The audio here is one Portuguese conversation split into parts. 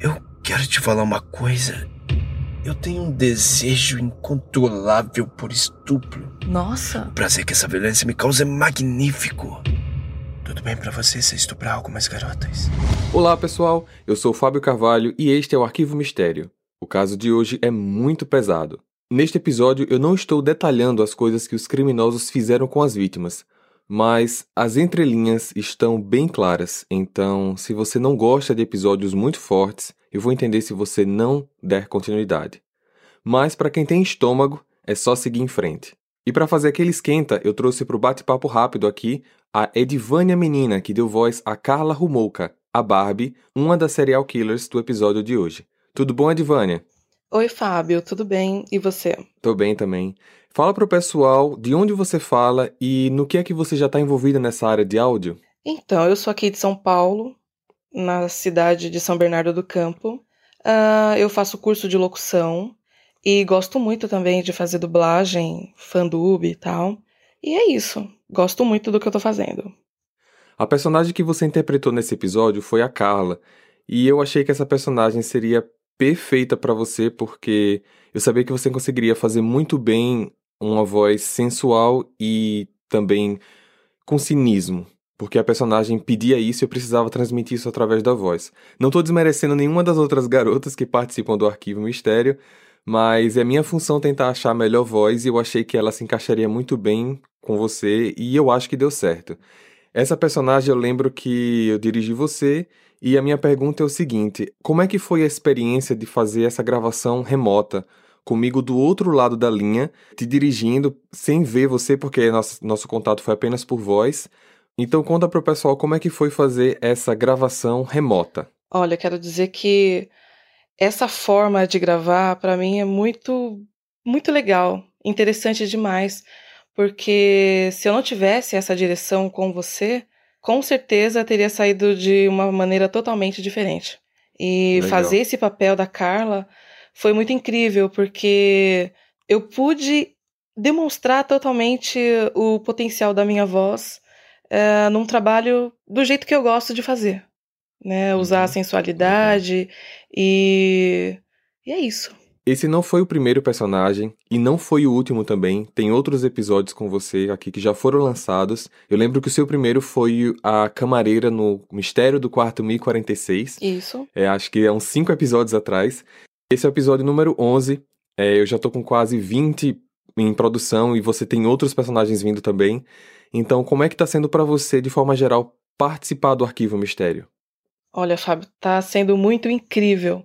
Eu quero te falar uma coisa. Eu tenho um desejo incontrolável por estupro. Nossa. O prazer que essa violência me causa é magnífico. Tudo bem para você se estuprar algumas garotas? Olá, pessoal. Eu sou Fábio Carvalho e este é o Arquivo Mistério. O caso de hoje é muito pesado. Neste episódio, eu não estou detalhando as coisas que os criminosos fizeram com as vítimas, mas as entrelinhas estão bem claras. Então, se você não gosta de episódios muito fortes, eu vou entender se você não der continuidade. Mas para quem tem estômago, é só seguir em frente. E para fazer aquele esquenta, eu trouxe para o bate-papo rápido aqui a Edivânia Menina, que deu voz a Carla Rumouka, a Barbie, uma das serial killers do episódio de hoje. Tudo bom, Edivânia? Oi, Fábio, tudo bem? E você? Tô bem também. Fala pro pessoal de onde você fala e no que é que você já está envolvida nessa área de áudio. Então, eu sou aqui de São Paulo, na cidade de São Bernardo do Campo. Uh, eu faço curso de locução e gosto muito também de fazer dublagem, fandub e tal. E é isso. Gosto muito do que eu tô fazendo. A personagem que você interpretou nesse episódio foi a Carla, e eu achei que essa personagem seria perfeita para você porque eu sabia que você conseguiria fazer muito bem uma voz sensual e também com cinismo. Porque a personagem pedia isso e eu precisava transmitir isso através da voz. Não estou desmerecendo nenhuma das outras garotas que participam do Arquivo Mistério, mas é minha função tentar achar a melhor voz e eu achei que ela se encaixaria muito bem com você e eu acho que deu certo. Essa personagem eu lembro que eu dirigi você e a minha pergunta é o seguinte: como é que foi a experiência de fazer essa gravação remota? Comigo do outro lado da linha, te dirigindo sem ver você, porque nosso, nosso contato foi apenas por voz. Então conta para o pessoal como é que foi fazer essa gravação remota. Olha, quero dizer que essa forma de gravar para mim é muito muito legal, interessante demais, porque se eu não tivesse essa direção com você, com certeza teria saído de uma maneira totalmente diferente. E Legal. fazer esse papel da Carla foi muito incrível, porque eu pude demonstrar totalmente o potencial da minha voz é, num trabalho do jeito que eu gosto de fazer. Né? Usar a uhum. sensualidade e. E é isso. Esse não foi o primeiro personagem e não foi o último também. Tem outros episódios com você aqui que já foram lançados. Eu lembro que o seu primeiro foi a camareira no Mistério do Quarto 1046. Isso. É, acho que é uns cinco episódios atrás. Esse é o episódio número 11. É, eu já tô com quase 20 em produção e você tem outros personagens vindo também. Então, como é que tá sendo para você, de forma geral, participar do Arquivo Mistério? Olha, Fábio, tá sendo muito incrível,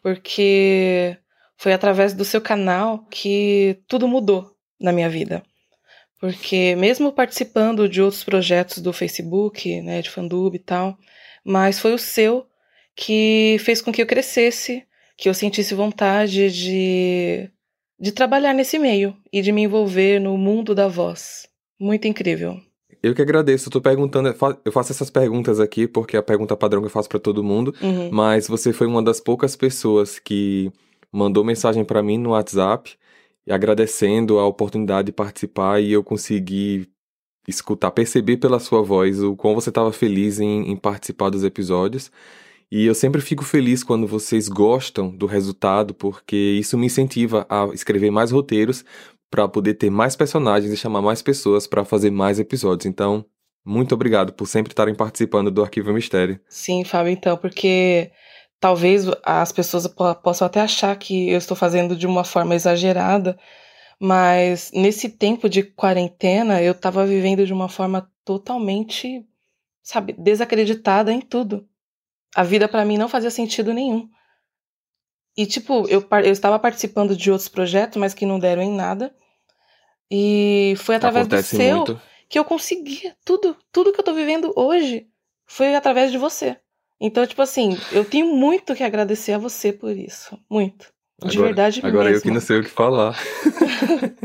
porque foi através do seu canal que tudo mudou na minha vida. Porque mesmo participando de outros projetos do Facebook, né, de Fandub e tal, mas foi o seu que fez com que eu crescesse, que eu sentisse vontade de, de trabalhar nesse meio e de me envolver no mundo da voz. Muito incrível. Eu que agradeço. Eu tô perguntando, eu faço essas perguntas aqui porque é a pergunta padrão que eu faço para todo mundo, uhum. mas você foi uma das poucas pessoas que mandou mensagem para mim no WhatsApp agradecendo a oportunidade de participar e eu consegui escutar, perceber pela sua voz o quão você estava feliz em, em, participar dos episódios. E eu sempre fico feliz quando vocês gostam do resultado, porque isso me incentiva a escrever mais roteiros para poder ter mais personagens e chamar mais pessoas para fazer mais episódios. Então, muito obrigado por sempre estarem participando do Arquivo Mistério. Sim, Fábio, então, porque Talvez as pessoas possam até achar que eu estou fazendo de uma forma exagerada, mas nesse tempo de quarentena eu estava vivendo de uma forma totalmente, sabe, desacreditada em tudo. A vida para mim não fazia sentido nenhum. E tipo, eu, eu estava participando de outros projetos, mas que não deram em nada. E foi através Acontece do seu muito. que eu consegui tudo, tudo que eu tô vivendo hoje foi através de você. Então, tipo assim, eu tenho muito que agradecer a você por isso. Muito. De agora, verdade agora mesmo. Agora eu que não sei o que falar.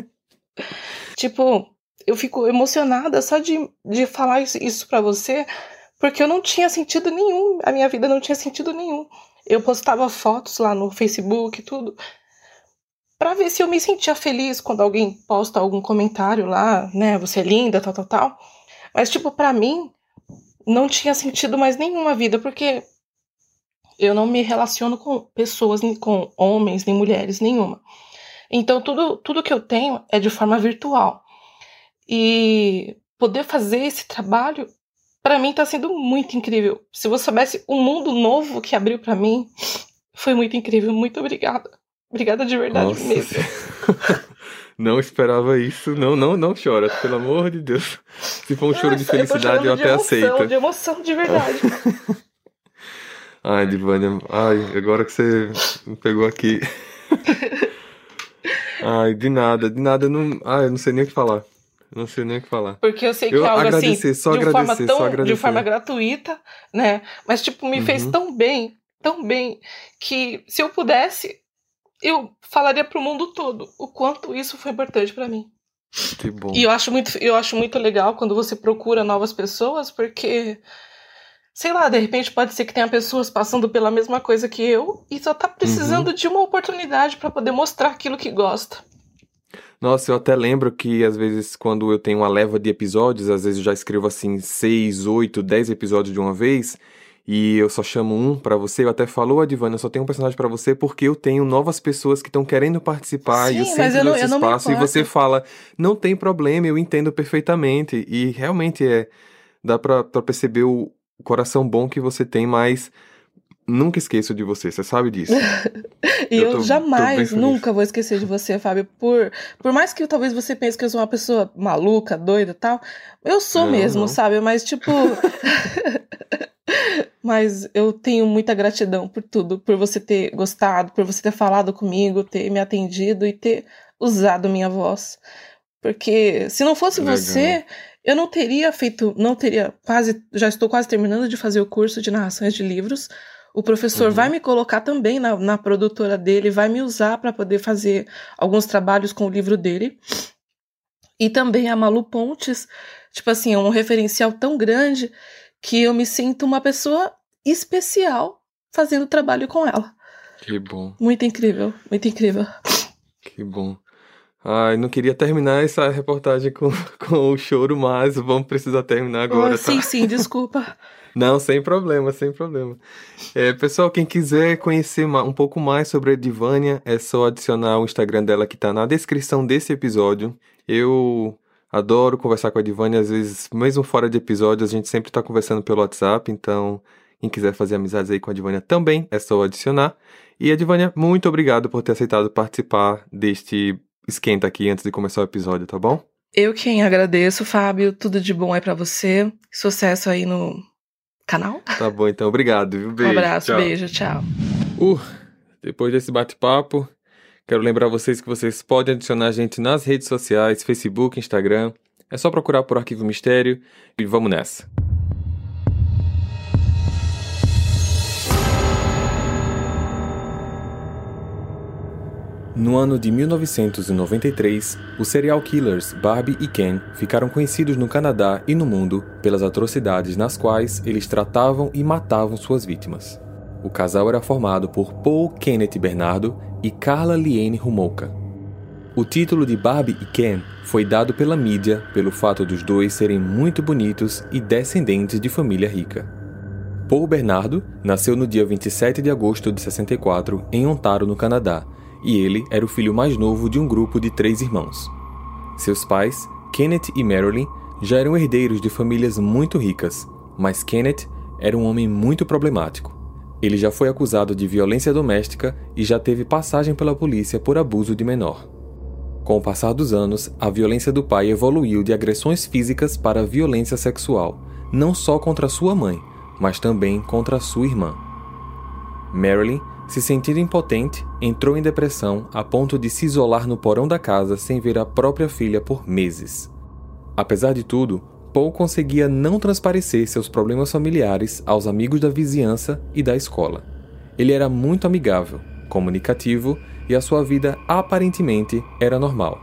tipo, eu fico emocionada só de, de falar isso, isso para você, porque eu não tinha sentido nenhum. A minha vida não tinha sentido nenhum. Eu postava fotos lá no Facebook e tudo. Pra ver se eu me sentia feliz quando alguém posta algum comentário lá, né? Você é linda, tal, tal, tal. Mas, tipo, pra mim, não tinha sentido mais nenhuma vida, porque Eu não me relaciono com pessoas, nem com homens, nem mulheres, nenhuma. Então, tudo, tudo que eu tenho é de forma virtual. E poder fazer esse trabalho, para mim, está sendo muito incrível. Se você soubesse o mundo novo que abriu para mim, foi muito incrível. Muito obrigada. Obrigada de verdade Nossa. mesmo. não esperava isso. Não, não, não chora, pelo amor de Deus. Se for um choro de felicidade, eu, eu até aceito. De emoção, de verdade. Ai, Divânia, ai, agora que você me pegou aqui. ai, de nada, de nada, não, ai, eu não sei nem o que falar. Não sei nem o que falar. Porque eu sei que eu é algo assim, só de, agradecer, forma tão, só agradecer. de forma gratuita, né? Mas, tipo, me uhum. fez tão bem, tão bem, que se eu pudesse, eu falaria pro mundo todo o quanto isso foi importante para mim. Que bom. E eu acho muito, eu acho muito legal quando você procura novas pessoas, porque sei lá, de repente pode ser que tenha pessoas passando pela mesma coisa que eu e só tá precisando uhum. de uma oportunidade para poder mostrar aquilo que gosta. Nossa, eu até lembro que às vezes quando eu tenho uma leva de episódios, às vezes eu já escrevo assim seis, oito, dez episódios de uma vez e eu só chamo um para você. Eu até falo, Adivana, eu só tenho um personagem para você porque eu tenho novas pessoas que estão querendo participar Sim, e eu sempre eu dou esse espaço. E você fala, não tem problema, eu entendo perfeitamente. E realmente é dá para perceber o coração bom que você tem, mas nunca esqueço de você, você sabe disso. e eu, eu jamais, nunca vou esquecer de você, Fábio. Por, por mais que talvez você pense que eu sou uma pessoa maluca, doida tal, eu sou não, mesmo, não. sabe? Mas, tipo. Mas eu tenho muita gratidão por tudo, por você ter gostado, por você ter falado comigo, ter me atendido e ter usado minha voz. Porque se não fosse Legal. você, eu não teria feito, não teria quase, já estou quase terminando de fazer o curso de narrações de livros. O professor uhum. vai me colocar também na, na produtora dele, vai me usar para poder fazer alguns trabalhos com o livro dele. E também a Malu Pontes, tipo assim, é um referencial tão grande que eu me sinto uma pessoa especial fazendo trabalho com ela. Que bom. Muito incrível, muito incrível. Que bom. Ai, não queria terminar essa reportagem com, com o choro, mas vamos precisar terminar agora. Oh, sim, tá? sim, desculpa. Não, sem problema, sem problema. É, pessoal, quem quiser conhecer um pouco mais sobre a Divânia, é só adicionar o Instagram dela que está na descrição desse episódio. Eu adoro conversar com a Divânia, às vezes, mesmo fora de episódio, a gente sempre está conversando pelo WhatsApp, então quem quiser fazer amizades aí com a Divânia também é só adicionar. E a Divânia, muito obrigado por ter aceitado participar deste esquenta aqui antes de começar o episódio, tá bom? Eu quem agradeço, Fábio. Tudo de bom aí para você. Sucesso aí no canal. Tá bom, então. Obrigado. Viu? Beijo. Um abraço, tchau. beijo, tchau. Uh, depois desse bate-papo, quero lembrar vocês que vocês podem adicionar a gente nas redes sociais, Facebook, Instagram. É só procurar por Arquivo Mistério e vamos nessa. No ano de 1993, os serial killers Barbie e Ken ficaram conhecidos no Canadá e no mundo pelas atrocidades nas quais eles tratavam e matavam suas vítimas. O casal era formado por Paul Kenneth Bernardo e Carla Liane Rumolka. O título de Barbie e Ken foi dado pela mídia pelo fato dos dois serem muito bonitos e descendentes de família rica. Paul Bernardo nasceu no dia 27 de agosto de 64 em Ontário, no Canadá, e ele era o filho mais novo de um grupo de três irmãos. Seus pais, Kenneth e Marilyn, já eram herdeiros de famílias muito ricas, mas Kenneth era um homem muito problemático. Ele já foi acusado de violência doméstica e já teve passagem pela polícia por abuso de menor. Com o passar dos anos, a violência do pai evoluiu de agressões físicas para violência sexual, não só contra sua mãe, mas também contra sua irmã. Marilyn se sentindo impotente, entrou em depressão a ponto de se isolar no porão da casa sem ver a própria filha por meses. Apesar de tudo, Paul conseguia não transparecer seus problemas familiares aos amigos da vizinhança e da escola. Ele era muito amigável, comunicativo e a sua vida aparentemente era normal.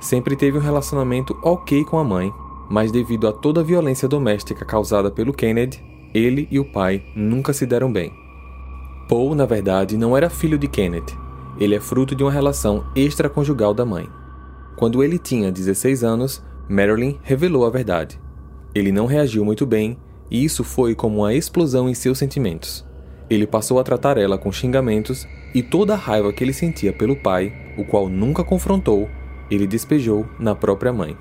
Sempre teve um relacionamento ok com a mãe, mas devido a toda a violência doméstica causada pelo Kennedy, ele e o pai nunca se deram bem. Paul, na verdade, não era filho de Kenneth. Ele é fruto de uma relação extraconjugal da mãe. Quando ele tinha 16 anos, Marilyn revelou a verdade. Ele não reagiu muito bem, e isso foi como uma explosão em seus sentimentos. Ele passou a tratar ela com xingamentos e toda a raiva que ele sentia pelo pai, o qual nunca confrontou, ele despejou na própria mãe.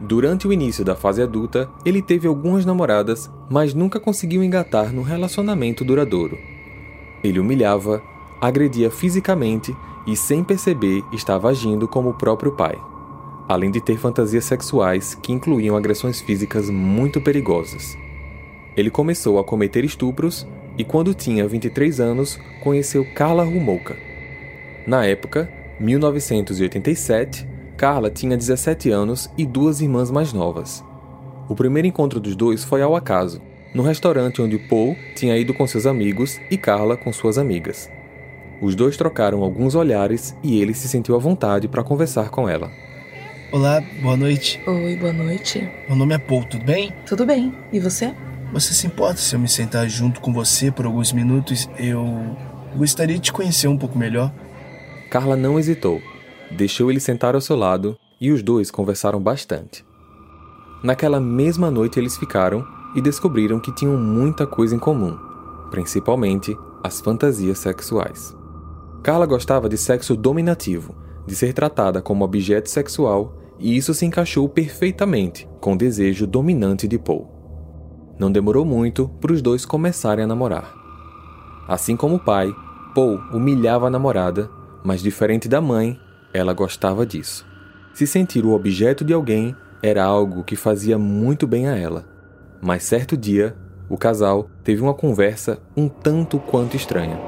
Durante o início da fase adulta, ele teve algumas namoradas, mas nunca conseguiu engatar no relacionamento duradouro. Ele humilhava, agredia fisicamente e, sem perceber, estava agindo como o próprio pai, além de ter fantasias sexuais que incluíam agressões físicas muito perigosas. Ele começou a cometer estupros e, quando tinha 23 anos, conheceu Carla Rumouka. Na época, 1987, Carla tinha 17 anos e duas irmãs mais novas. O primeiro encontro dos dois foi ao acaso, no restaurante onde Paul tinha ido com seus amigos e Carla com suas amigas. Os dois trocaram alguns olhares e ele se sentiu à vontade para conversar com ela. Olá, boa noite. Oi, boa noite. Meu nome é Paul, tudo bem? Tudo bem. E você? Você se importa se eu me sentar junto com você por alguns minutos? Eu gostaria de te conhecer um pouco melhor. Carla não hesitou. Deixou ele sentar ao seu lado e os dois conversaram bastante. Naquela mesma noite eles ficaram e descobriram que tinham muita coisa em comum, principalmente as fantasias sexuais. Carla gostava de sexo dominativo, de ser tratada como objeto sexual, e isso se encaixou perfeitamente com o desejo dominante de Paul. Não demorou muito para os dois começarem a namorar. Assim como o pai, Paul humilhava a namorada, mas diferente da mãe, ela gostava disso. Se sentir o objeto de alguém era algo que fazia muito bem a ela. Mas certo dia, o casal teve uma conversa um tanto quanto estranha.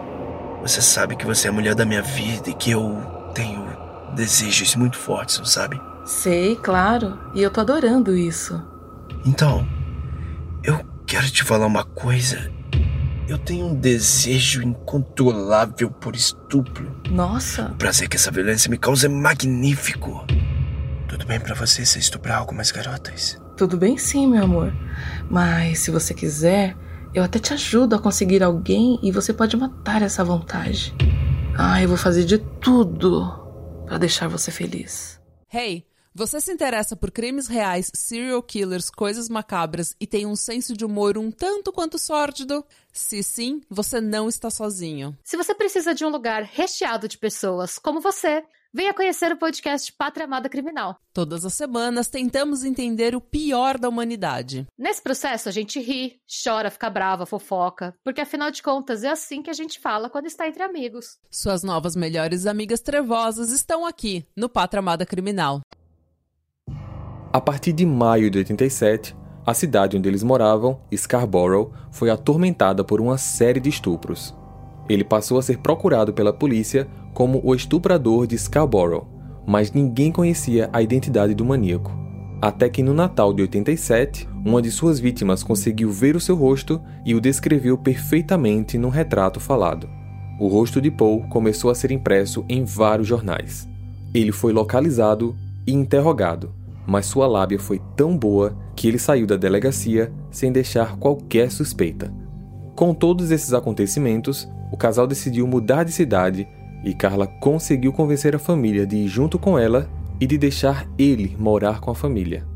Você sabe que você é a mulher da minha vida e que eu tenho desejos muito fortes, não sabe? Sei, claro. E eu tô adorando isso. Então, eu quero te falar uma coisa. Eu tenho um desejo incontrolável por estupro. Nossa. O prazer que essa violência me causa é magnífico. Tudo bem para você se estuprar algumas garotas? Tudo bem sim, meu amor. Mas se você quiser, eu até te ajudo a conseguir alguém e você pode matar essa vontade. Ah, eu vou fazer de tudo para deixar você feliz. Hey, você se interessa por crimes reais, serial killers, coisas macabras e tem um senso de humor um tanto quanto sórdido? Se sim, você não está sozinho. Se você precisa de um lugar recheado de pessoas como você, Venha conhecer o podcast Pátria Amada Criminal. Todas as semanas tentamos entender o pior da humanidade. Nesse processo a gente ri, chora, fica brava, fofoca, porque afinal de contas é assim que a gente fala quando está entre amigos. Suas novas melhores amigas trevosas estão aqui no Pátria Amada Criminal. A partir de maio de 87, a cidade onde eles moravam, Scarborough, foi atormentada por uma série de estupros. Ele passou a ser procurado pela polícia como o estuprador de Scarborough, mas ninguém conhecia a identidade do maníaco. Até que no Natal de 87, uma de suas vítimas conseguiu ver o seu rosto e o descreveu perfeitamente num retrato falado. O rosto de Paul começou a ser impresso em vários jornais. Ele foi localizado e interrogado, mas sua lábia foi tão boa que ele saiu da delegacia sem deixar qualquer suspeita. Com todos esses acontecimentos, o casal decidiu mudar de cidade e Carla conseguiu convencer a família de ir junto com ela e de deixar ele morar com a família.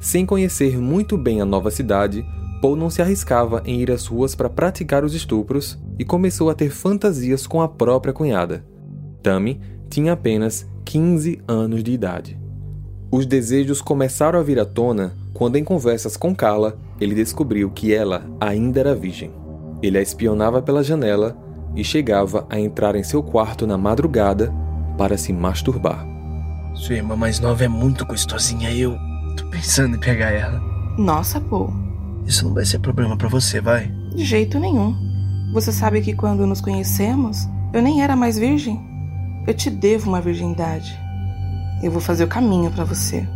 Sem conhecer muito bem a nova cidade, Paul não se arriscava em ir às ruas para praticar os estupros e começou a ter fantasias com a própria cunhada. Tammy tinha apenas 15 anos de idade. Os desejos começaram a vir à tona quando, em conversas com Carla, ele descobriu que ela ainda era virgem. Ele a espionava pela janela e chegava a entrar em seu quarto na madrugada para se masturbar. Sua irmã mais nova é muito gostosinha eu tô pensando em pegar ela. Nossa, pô. Isso não vai ser problema para você, vai? De jeito nenhum. Você sabe que quando nos conhecemos, eu nem era mais virgem. Eu te devo uma virgindade. Eu vou fazer o caminho para você.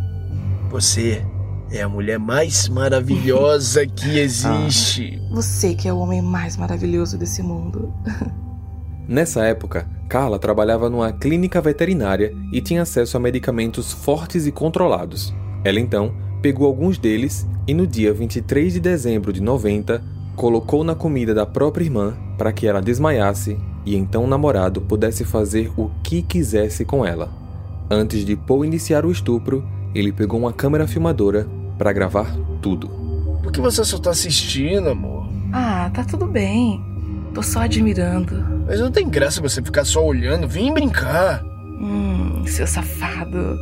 Você é a mulher mais maravilhosa que existe. Ah, você que é o homem mais maravilhoso desse mundo. Nessa época, Carla trabalhava numa clínica veterinária e tinha acesso a medicamentos fortes e controlados. Ela então pegou alguns deles e no dia 23 de dezembro de 90 colocou na comida da própria irmã para que ela desmaiasse e então o namorado pudesse fazer o que quisesse com ela. Antes de Paul iniciar o estupro, ele pegou uma câmera filmadora para gravar tudo. Por que você só tá assistindo, amor? Ah, tá tudo bem. Tô só admirando. Mas não tem graça você ficar só olhando. Vem brincar. Hum, seu safado.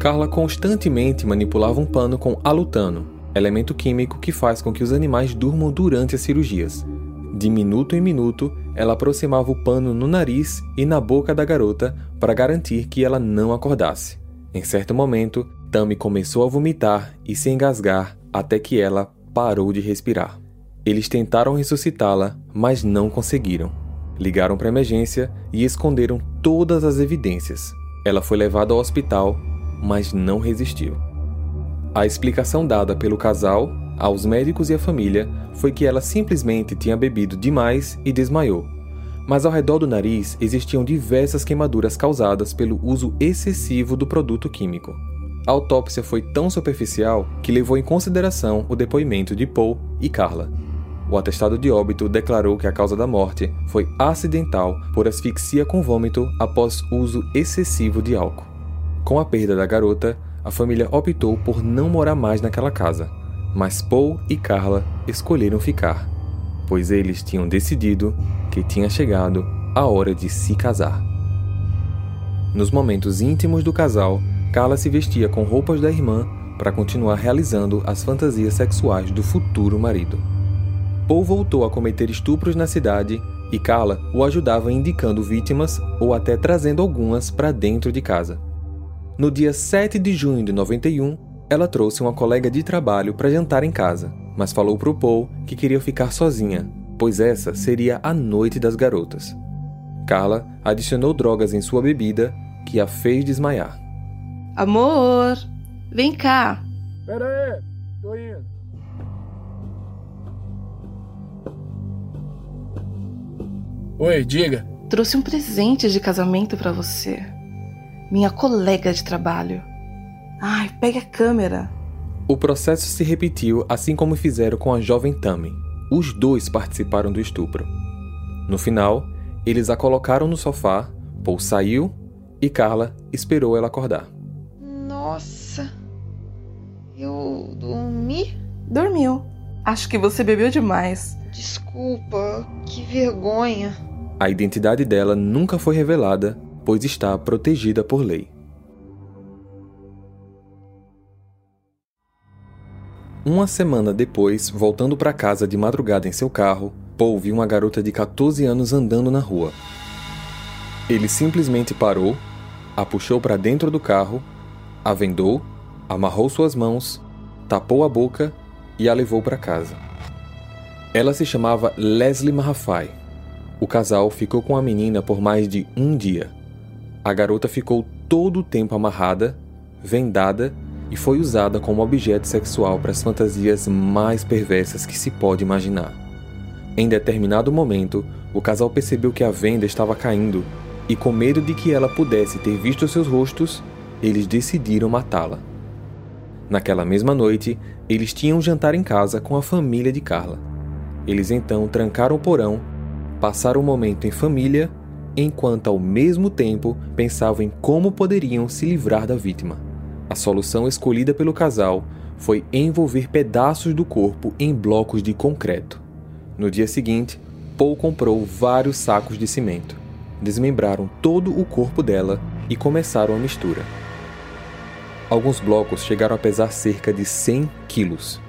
Carla constantemente manipulava um pano com alutano, elemento químico que faz com que os animais durmam durante as cirurgias. De minuto em minuto, ela aproximava o pano no nariz e na boca da garota para garantir que ela não acordasse. Em certo momento, Tammy começou a vomitar e se engasgar até que ela parou de respirar. Eles tentaram ressuscitá-la, mas não conseguiram. Ligaram para emergência e esconderam todas as evidências. Ela foi levada ao hospital, mas não resistiu. A explicação dada pelo casal aos médicos e à família foi que ela simplesmente tinha bebido demais e desmaiou. Mas ao redor do nariz existiam diversas queimaduras causadas pelo uso excessivo do produto químico. A autópsia foi tão superficial que levou em consideração o depoimento de Paul e Carla. O atestado de óbito declarou que a causa da morte foi acidental por asfixia com vômito após uso excessivo de álcool. Com a perda da garota, a família optou por não morar mais naquela casa, mas Paul e Carla escolheram ficar, pois eles tinham decidido que tinha chegado a hora de se casar. Nos momentos íntimos do casal, Carla se vestia com roupas da irmã para continuar realizando as fantasias sexuais do futuro marido. Paul voltou a cometer estupros na cidade e Carla o ajudava indicando vítimas ou até trazendo algumas para dentro de casa. No dia 7 de junho de 91, ela trouxe uma colega de trabalho para jantar em casa, mas falou para o Paul que queria ficar sozinha, pois essa seria a noite das garotas. Carla adicionou drogas em sua bebida, que a fez desmaiar. Amor, vem cá. Pera aí, tô indo. Oi, diga. Trouxe um presente de casamento para você. Minha colega de trabalho. Ai, pegue a câmera. O processo se repetiu assim como fizeram com a jovem Tammy. Os dois participaram do estupro. No final, eles a colocaram no sofá, Paul saiu e Carla esperou ela acordar. Eu dormi? Dormiu. Acho que você bebeu demais. Desculpa, que vergonha. A identidade dela nunca foi revelada, pois está protegida por lei. Uma semana depois, voltando para casa de madrugada em seu carro, Paul viu uma garota de 14 anos andando na rua. Ele simplesmente parou, a puxou para dentro do carro, a vendou, amarrou suas mãos, tapou a boca e a levou para casa. Ela se chamava Leslie Mahafai. O casal ficou com a menina por mais de um dia. A garota ficou todo o tempo amarrada, vendada e foi usada como objeto sexual para as fantasias mais perversas que se pode imaginar. Em determinado momento, o casal percebeu que a venda estava caindo e, com medo de que ela pudesse ter visto seus rostos, eles decidiram matá-la. Naquela mesma noite, eles tinham um jantar em casa com a família de Carla. Eles então trancaram o porão, passaram o momento em família, enquanto ao mesmo tempo pensavam em como poderiam se livrar da vítima. A solução escolhida pelo casal foi envolver pedaços do corpo em blocos de concreto. No dia seguinte, Paul comprou vários sacos de cimento. Desmembraram todo o corpo dela e começaram a mistura. Alguns blocos chegaram a pesar cerca de 100 quilos.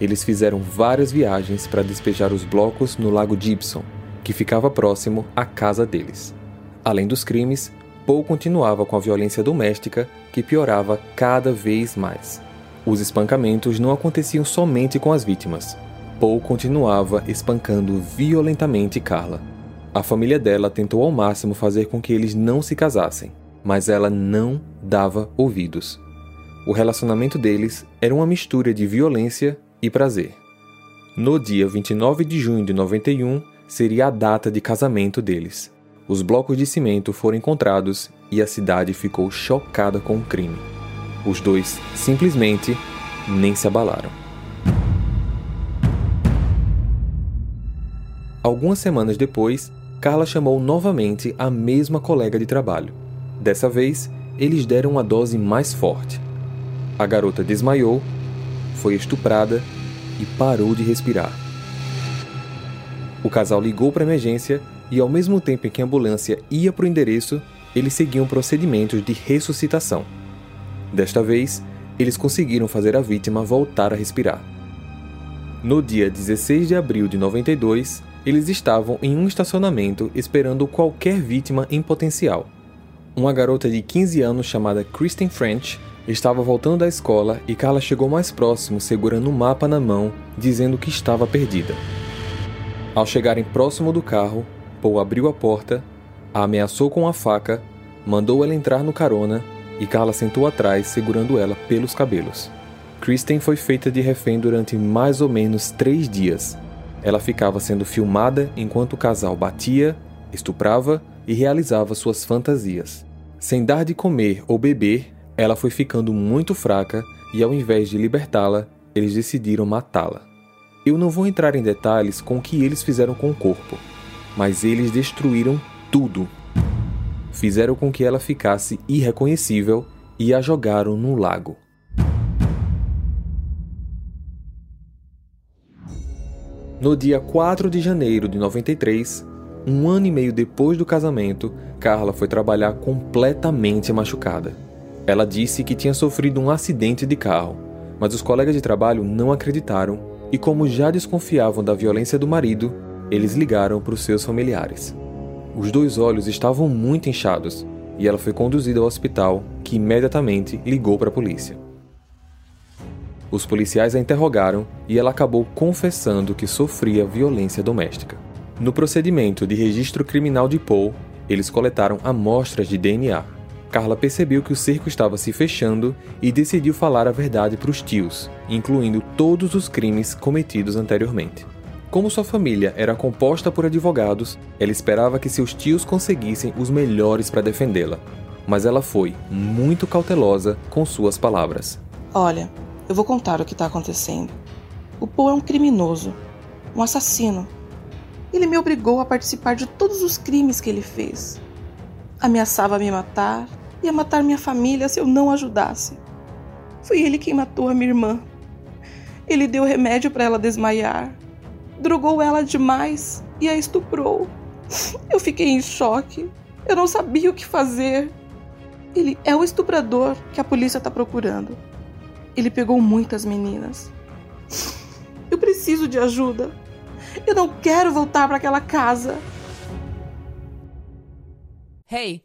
Eles fizeram várias viagens para despejar os blocos no Lago Gibson, que ficava próximo à casa deles. Além dos crimes, Paul continuava com a violência doméstica, que piorava cada vez mais. Os espancamentos não aconteciam somente com as vítimas. Paul continuava espancando violentamente Carla. A família dela tentou ao máximo fazer com que eles não se casassem, mas ela não dava ouvidos. O relacionamento deles era uma mistura de violência e prazer. No dia 29 de junho de 91 seria a data de casamento deles. Os blocos de cimento foram encontrados e a cidade ficou chocada com o crime. Os dois simplesmente nem se abalaram. Algumas semanas depois, Carla chamou novamente a mesma colega de trabalho. Dessa vez, eles deram uma dose mais forte. A garota desmaiou, foi estuprada e parou de respirar. O casal ligou para emergência e, ao mesmo tempo em que a ambulância ia para o endereço, eles seguiam procedimentos de ressuscitação. Desta vez, eles conseguiram fazer a vítima voltar a respirar. No dia 16 de abril de 92, eles estavam em um estacionamento esperando qualquer vítima em potencial. Uma garota de 15 anos chamada Kristen French estava voltando da escola e Carla chegou mais próximo segurando um mapa na mão, dizendo que estava perdida. Ao chegarem próximo do carro, Paul abriu a porta, a ameaçou com a faca, mandou ela entrar no carona e Carla sentou atrás, segurando ela pelos cabelos. Kristen foi feita de refém durante mais ou menos três dias. Ela ficava sendo filmada enquanto o casal batia, estuprava e realizava suas fantasias. Sem dar de comer ou beber, ela foi ficando muito fraca e, ao invés de libertá-la, eles decidiram matá-la. Eu não vou entrar em detalhes com o que eles fizeram com o corpo, mas eles destruíram tudo. Fizeram com que ela ficasse irreconhecível e a jogaram no lago. No dia 4 de janeiro de 93, um ano e meio depois do casamento, Carla foi trabalhar completamente machucada. Ela disse que tinha sofrido um acidente de carro, mas os colegas de trabalho não acreditaram e, como já desconfiavam da violência do marido, eles ligaram para os seus familiares. Os dois olhos estavam muito inchados e ela foi conduzida ao hospital, que imediatamente ligou para a polícia. Os policiais a interrogaram e ela acabou confessando que sofria violência doméstica. No procedimento de registro criminal de Paul, eles coletaram amostras de DNA. Carla percebeu que o cerco estava se fechando e decidiu falar a verdade para os tios, incluindo todos os crimes cometidos anteriormente. Como sua família era composta por advogados, ela esperava que seus tios conseguissem os melhores para defendê-la. Mas ela foi muito cautelosa com suas palavras. Olha, eu vou contar o que está acontecendo. O Paul é um criminoso, um assassino. Ele me obrigou a participar de todos os crimes que ele fez. Ameaçava me matar, ia matar minha família se eu não ajudasse. Foi ele quem matou a minha irmã. Ele deu remédio para ela desmaiar, drogou ela demais e a estuprou. Eu fiquei em choque. Eu não sabia o que fazer. Ele é o estuprador que a polícia está procurando. Ele pegou muitas meninas. Eu preciso de ajuda. Eu não quero voltar para aquela casa. Hey,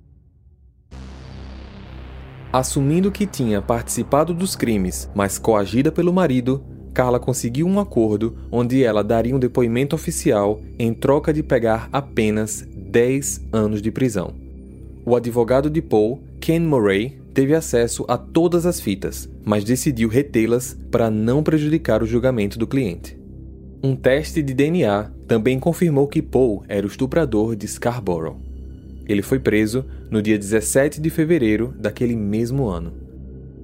Assumindo que tinha participado dos crimes, mas coagida pelo marido, Carla conseguiu um acordo onde ela daria um depoimento oficial em troca de pegar apenas 10 anos de prisão. O advogado de Paul, Ken Murray, teve acesso a todas as fitas, mas decidiu retê-las para não prejudicar o julgamento do cliente. Um teste de DNA também confirmou que Paul era o estuprador de Scarborough. Ele foi preso no dia 17 de fevereiro daquele mesmo ano.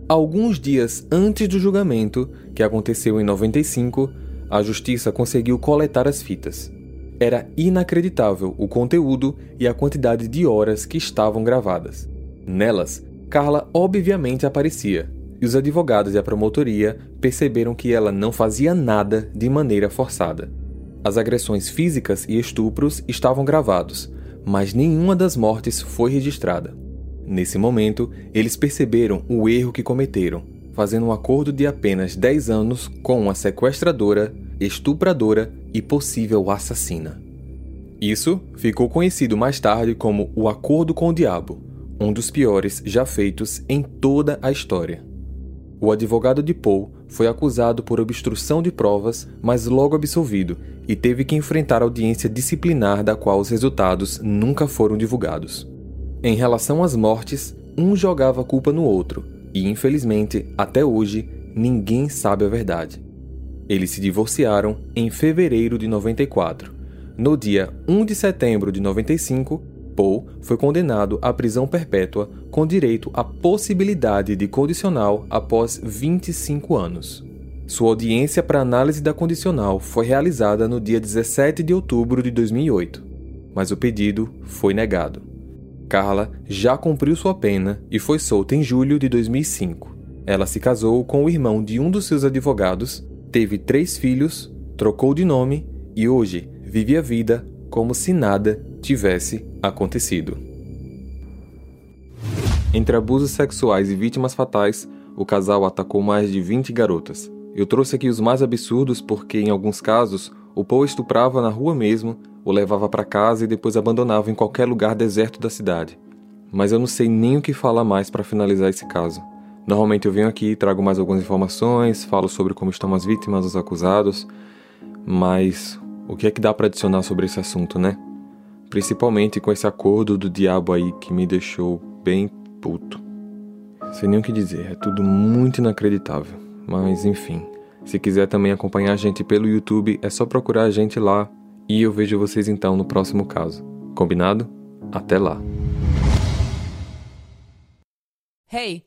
Alguns dias antes do julgamento, que aconteceu em 95, a justiça conseguiu coletar as fitas. Era inacreditável o conteúdo e a quantidade de horas que estavam gravadas. Nelas, Carla obviamente aparecia, e os advogados e a promotoria perceberam que ela não fazia nada de maneira forçada. As agressões físicas e estupros estavam gravados, mas nenhuma das mortes foi registrada. Nesse momento, eles perceberam o erro que cometeram, fazendo um acordo de apenas 10 anos com uma sequestradora, estupradora e possível assassina. Isso ficou conhecido mais tarde como o Acordo com o Diabo, um dos piores já feitos em toda a história. O advogado de Paul foi acusado por obstrução de provas, mas logo absolvido e teve que enfrentar audiência disciplinar da qual os resultados nunca foram divulgados. Em relação às mortes, um jogava a culpa no outro, e infelizmente, até hoje, ninguém sabe a verdade. Eles se divorciaram em fevereiro de 94, No dia 1 de setembro de 95, Paul foi condenado à prisão perpétua com direito à possibilidade de condicional após 25 anos. Sua audiência para análise da condicional foi realizada no dia 17 de outubro de 2008, mas o pedido foi negado. Carla já cumpriu sua pena e foi solta em julho de 2005. Ela se casou com o irmão de um dos seus advogados, teve três filhos, trocou de nome e hoje vive a vida como se nada tivesse acontecido. Entre abusos sexuais e vítimas fatais, o casal atacou mais de 20 garotas. Eu trouxe aqui os mais absurdos porque, em alguns casos, o Paul estuprava na rua mesmo, o levava para casa e depois abandonava em qualquer lugar deserto da cidade. Mas eu não sei nem o que falar mais para finalizar esse caso. Normalmente eu venho aqui, trago mais algumas informações, falo sobre como estão as vítimas, os acusados, mas o que é que dá para adicionar sobre esse assunto, né? Principalmente com esse acordo do diabo aí que me deixou bem puto. Sem nem o que dizer, é tudo muito inacreditável. Mas enfim, se quiser também acompanhar a gente pelo YouTube, é só procurar a gente lá e eu vejo vocês então no próximo caso. Combinado? Até lá. Hey!